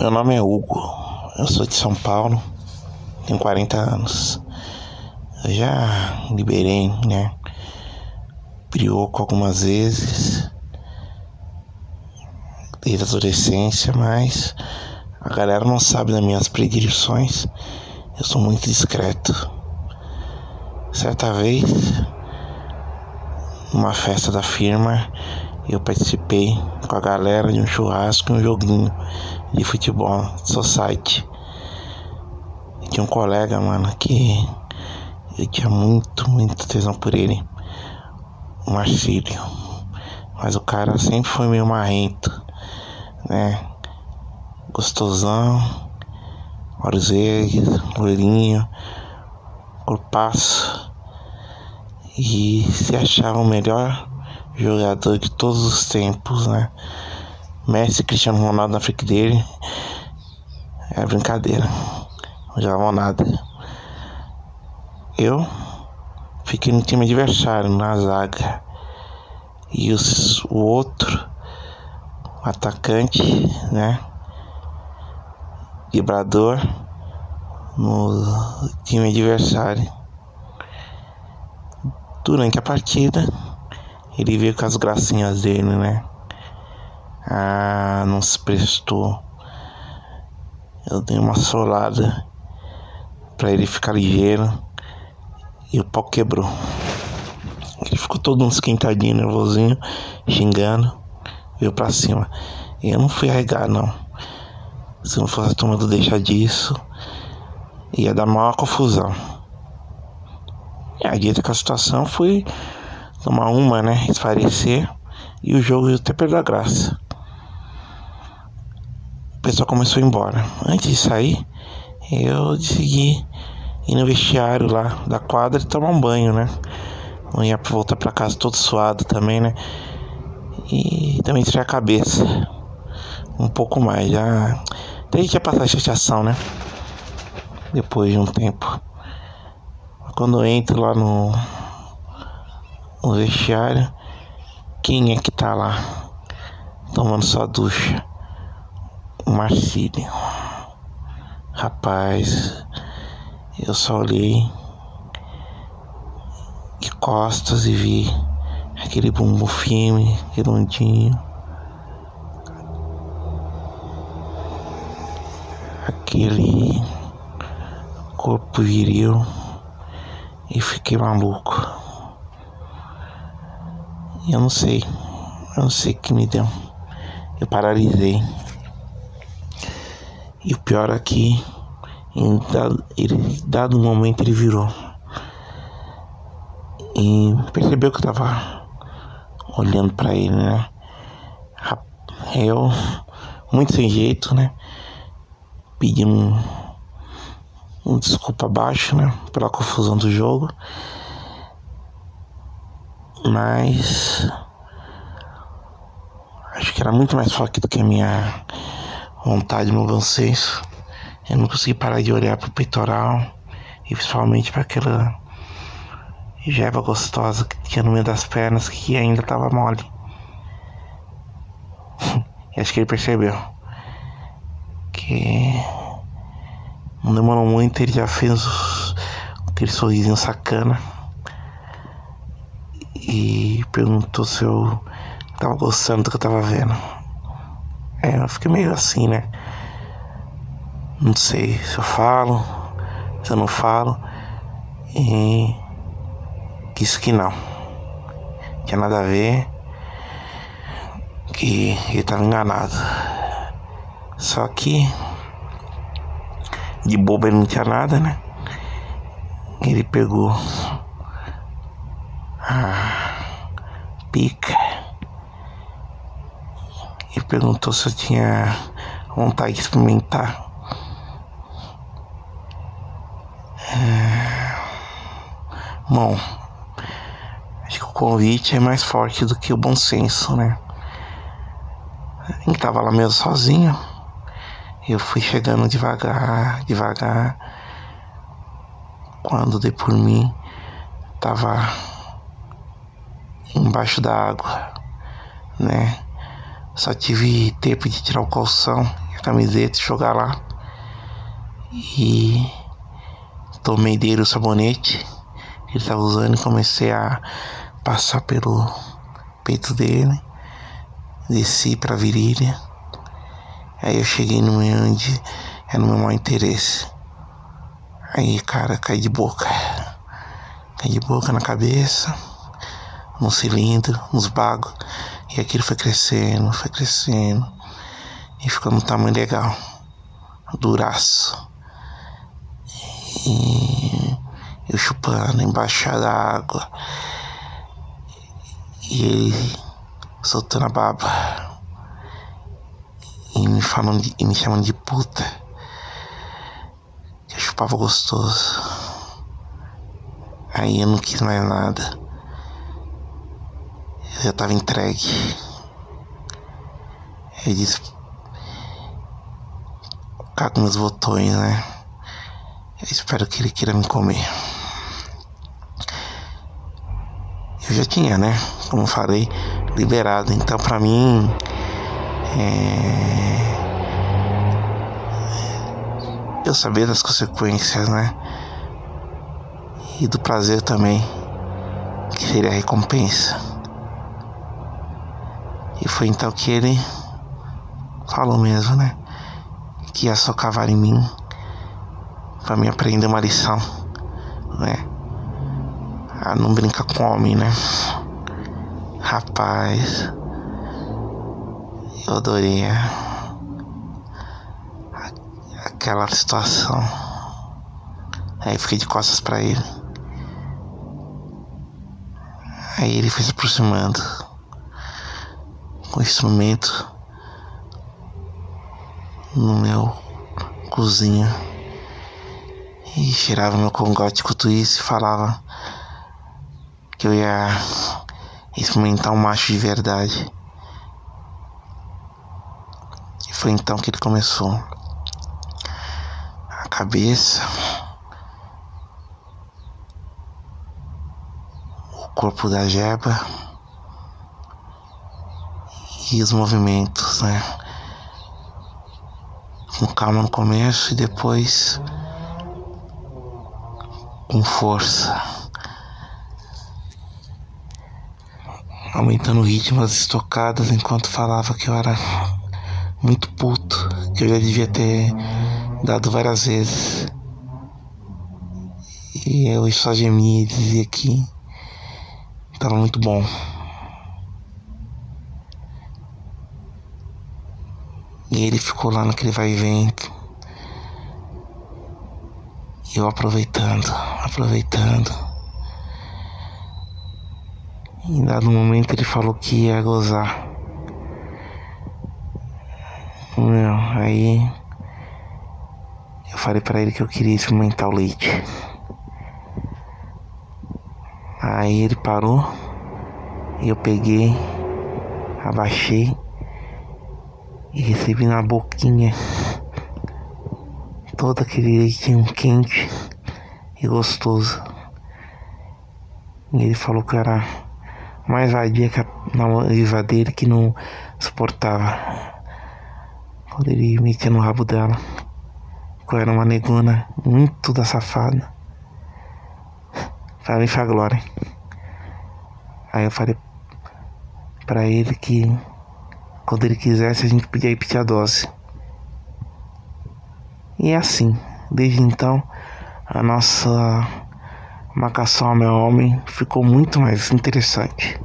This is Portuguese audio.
Meu nome é Hugo, eu sou de São Paulo, tenho 40 anos. Eu já liberei, né? Brioco algumas vezes, desde a adolescência, mas a galera não sabe das minhas predileções. Eu sou muito discreto. Certa vez, numa festa da firma, eu participei com a galera de um churrasco e um joguinho de futebol society. E tinha um colega, mano, que eu tinha muito, muito tesão por ele. O Marcílio. Mas o cara sempre foi meio marrento, né? Gostosão, olhos verdes, loirinho, corpaço. E se achava o melhor jogador de todos os tempos, né? Messi Cristiano Ronaldo na frente dele. É brincadeira. Não jogavam nada. Eu fiquei no time adversário, na zaga. E os, o outro, atacante, né? Vibrador no time adversário. Durante a partida, ele veio com as gracinhas dele, né? Ah, não se prestou. Eu dei uma solada para ele ficar ligeiro e o pau quebrou. Ele ficou todo um esquentadinho, nervosinho, xingando, veio pra cima. E eu não fui arregar, não. Se não fosse tomando deixar disso, ia dar maior confusão. E a dita com a situação foi tomar uma, né? Esfarecer e o jogo até perdeu a graça pessoal começou a ir embora. Antes de sair, eu decidi ir no vestiário lá da quadra e tomar um banho, né? Não ia voltar pra casa todo suado também, né? E também tirar a cabeça um pouco mais. Já até que ia passar a chateação, né? Depois de um tempo. Quando eu entro lá no, no vestiário, quem é que tá lá tomando sua ducha? Marcílio. Rapaz, eu só olhei de costas e vi aquele bumbum firme, redondinho. Aquele corpo viril e fiquei maluco. Eu não sei, eu não sei o que me deu. Eu paralisei. E o pior é que em dado, ele, dado momento ele virou. E percebeu que eu tava olhando para ele, né? Eu, muito sem jeito, né? Pedi um, um desculpa abaixo, né? Pela confusão do jogo. Mas acho que era muito mais forte do que a minha vontade, bom senso. Eu não consegui parar de olhar pro peitoral e principalmente para aquela jeba gostosa que tinha no meio das pernas que ainda tava mole. acho que ele percebeu que não demorou muito, ele já fez aquele sorrisinho sacana e perguntou se eu tava gostando do que eu tava vendo. É, eu fiquei meio assim, né? Não sei se eu falo, se eu não falo. E disse que não. Tinha nada a ver. Que ele estava enganado. Só que de boba ele não tinha nada, né? Ele pegou a pica perguntou se eu tinha vontade de experimentar. É... Bom, acho que o convite é mais forte do que o bom senso, né? Ele tava lá mesmo sozinho. Eu fui chegando devagar, devagar. Quando dei por mim, tava embaixo da água, né? Só tive tempo de tirar o calção a camiseta e jogar lá. E tomei dele o sabonete que ele estava usando e comecei a passar pelo peito dele. Desci pra virilha. Aí eu cheguei no meu onde é no meu maior interesse. Aí, cara, cai de boca. Cai de boca na cabeça, no cilindro, nos bagos. E aquilo foi crescendo, foi crescendo. E ficou num tamanho legal. Duraço. E eu chupando embaixo da água. E ele soltando a baba. E me falando de, e me chamando de puta. Que eu chupava gostoso. Aí eu não quis mais nada. Já tava entregue. Ele disse. Cago meus botões, né? Eu espero que ele queira me comer. Eu já tinha, né? Como falei, liberado. Então, pra mim, é... eu sabia das consequências, né? E do prazer também, que seria a recompensa. E foi então que ele falou mesmo, né? Que ia socavar em mim para me aprender uma lição, né? A não brincar com homem, né? Rapaz, eu adorei aquela situação. Aí fiquei de costas para ele. Aí ele foi se aproximando o instrumento no meu cozinha e cheirava meu congote com isso e falava que eu ia experimentar um macho de verdade. E foi então que ele começou. A cabeça, o corpo da jeba os movimentos, né? Com calma no começo e depois com força. Aumentando o ritmo das estocadas enquanto falava que eu era muito puto, que eu já devia ter dado várias vezes. E eu só gemia e dizia que tava muito bom. E ele ficou lá naquele vai e vem e eu aproveitando, aproveitando. Em dado momento ele falou que ia gozar. Meu, aí eu falei para ele que eu queria experimentar o leite. Aí ele parou e eu peguei, abaixei e recebi na boquinha todo aquele leitinho quente e gostoso. E ele falou que era mais vadia que a namorada dele que não suportava. Quando ele metia no rabo dela. Que era uma negona muito da safada. Pra mim foi a glória. Aí eu falei pra ele que quando ele quisesse a gente podia repetir a dose. E é assim, desde então, a nossa marcação homem-homem ficou muito mais interessante.